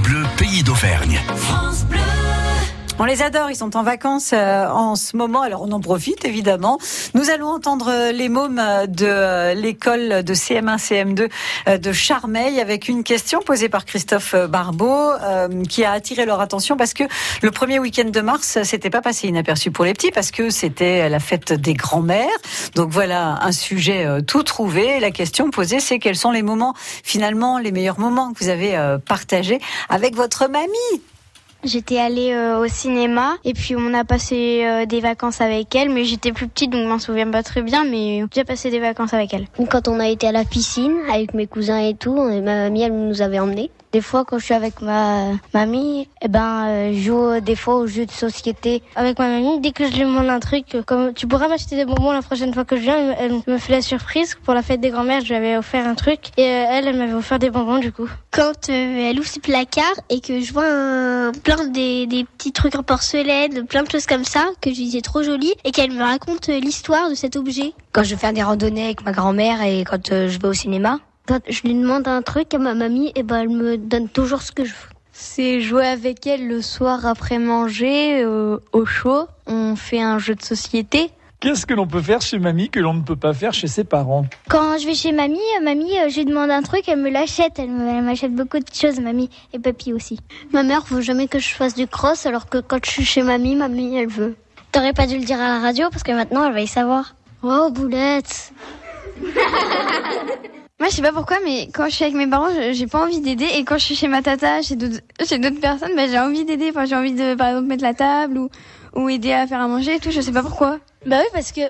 Bleu, pays d'Auvergne. On les adore, ils sont en vacances euh, en ce moment, alors on en profite évidemment. Nous allons entendre euh, les mômes euh, de l'école de CM1, CM2 de Charmeil avec une question posée par Christophe Barbeau qui a attiré leur attention parce que le premier week-end de mars, c'était pas passé inaperçu pour les petits parce que c'était la fête des grands-mères. Donc voilà un sujet tout trouvé. La question posée, c'est quels sont les moments, finalement, les meilleurs moments que vous avez partagés avec votre mamie? J'étais allée euh, au cinéma et puis on a passé euh, des vacances avec elle, mais j'étais plus petite donc je m'en souviens pas très bien, mais j'ai passé des vacances avec elle. Quand on a été à la piscine avec mes cousins et tout, ma mamie elle nous avait emmenés. Des fois, quand je suis avec ma mamie, eh ben, euh, je joue des fois aux jeux de société avec ma mamie. Dès que je lui demande un truc, comme tu pourras m'acheter des bonbons la prochaine fois que je viens, elle me fait la surprise. Pour la fête des grands-mères, je lui avais offert un truc et euh, elle, elle m'avait offert des bonbons du coup. Quand euh, elle ouvre ses placards et que je vois un, plein des, des petits trucs en porcelaine, plein de choses comme ça, que je disais trop joli et qu'elle me raconte l'histoire de cet objet. Quand je fais des randonnées avec ma grand-mère et quand je vais au cinéma, quand je lui demande un truc à ma mamie, et eh ben elle me donne toujours ce que je veux. C'est jouer avec elle le soir après manger euh, au chaud. On fait un jeu de société. Qu'est-ce que l'on peut faire chez mamie que l'on ne peut pas faire chez ses parents Quand je vais chez mamie, euh, mamie, euh, je lui demande un truc, elle me l'achète. Elle m'achète beaucoup de choses, mamie et papy aussi. Ma mère veut jamais que je fasse du cross, alors que quand je suis chez mamie, mamie, elle veut. T'aurais pas dû le dire à la radio parce que maintenant elle va y savoir. Oh, boulette je sais pas pourquoi, mais quand je suis avec mes parents, j'ai pas envie d'aider. Et quand je suis chez ma tata, chez d'autres, chez d'autres personnes, bah, j'ai envie d'aider. Enfin, j'ai envie de, par exemple, mettre la table ou, ou aider à faire à manger et tout. Je sais pas pourquoi. Bah oui, parce que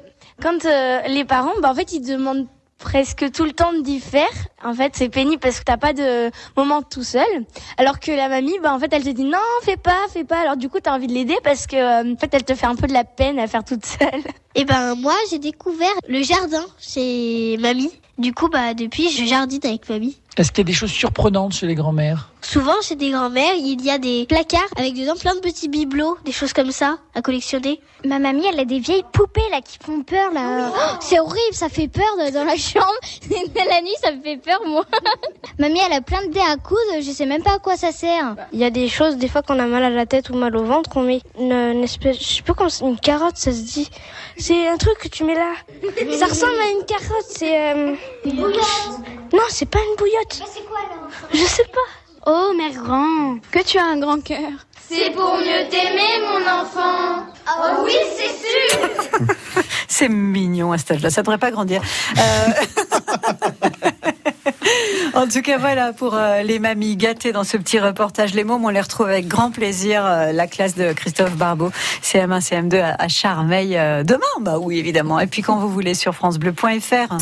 quand euh, les parents, bah en fait, ils demandent presque tout le temps d'y faire. En fait, c'est pénible parce que t'as pas de moment tout seul. Alors que la mamie, bah en fait, elle te dit non, fais pas, fais pas. Alors du coup, t'as envie de l'aider parce que euh, en fait, elle te fait un peu de la peine à faire toute seule. Et eh ben moi, j'ai découvert le jardin chez mamie. Du coup, bah depuis, je jardine avec mamie. Est-ce qu'il y a des choses surprenantes chez les grands-mères? Souvent, chez des grands-mères, il y a des placards avec dedans plein de petits bibelots, des choses comme ça à collectionner. Ma mamie, elle a des vieilles poupées là qui font peur là. Oh, c'est horrible, ça fait peur dans la chambre. la nuit, ça me fait peur moi. mamie, elle a plein de dés à coudre, je sais même pas à quoi ça sert. Il y a des choses, des fois qu'on a mal à la tête ou mal au ventre, qu'on met une, espèce, je sais pas comment une carotte, ça se dit. C'est un truc que tu mets là. ça ressemble à une carotte, c'est. Euh... Non, c'est pas une bouillotte. c'est quoi alors? Je sais pas. Oh, mère grand, que tu as un grand cœur. C'est pour mieux t'aimer, mon enfant. Oh oui, c'est sûr. c'est mignon à cet âge-là, ça devrait pas grandir. Euh... en tout cas, voilà pour euh, les mamies gâtées dans ce petit reportage. Les mômes, on les retrouve avec grand plaisir. Euh, la classe de Christophe Barbeau, CM1, CM2 à, Charmeil euh, demain. Bah oui, évidemment. Et puis quand vous voulez sur francebleu.fr.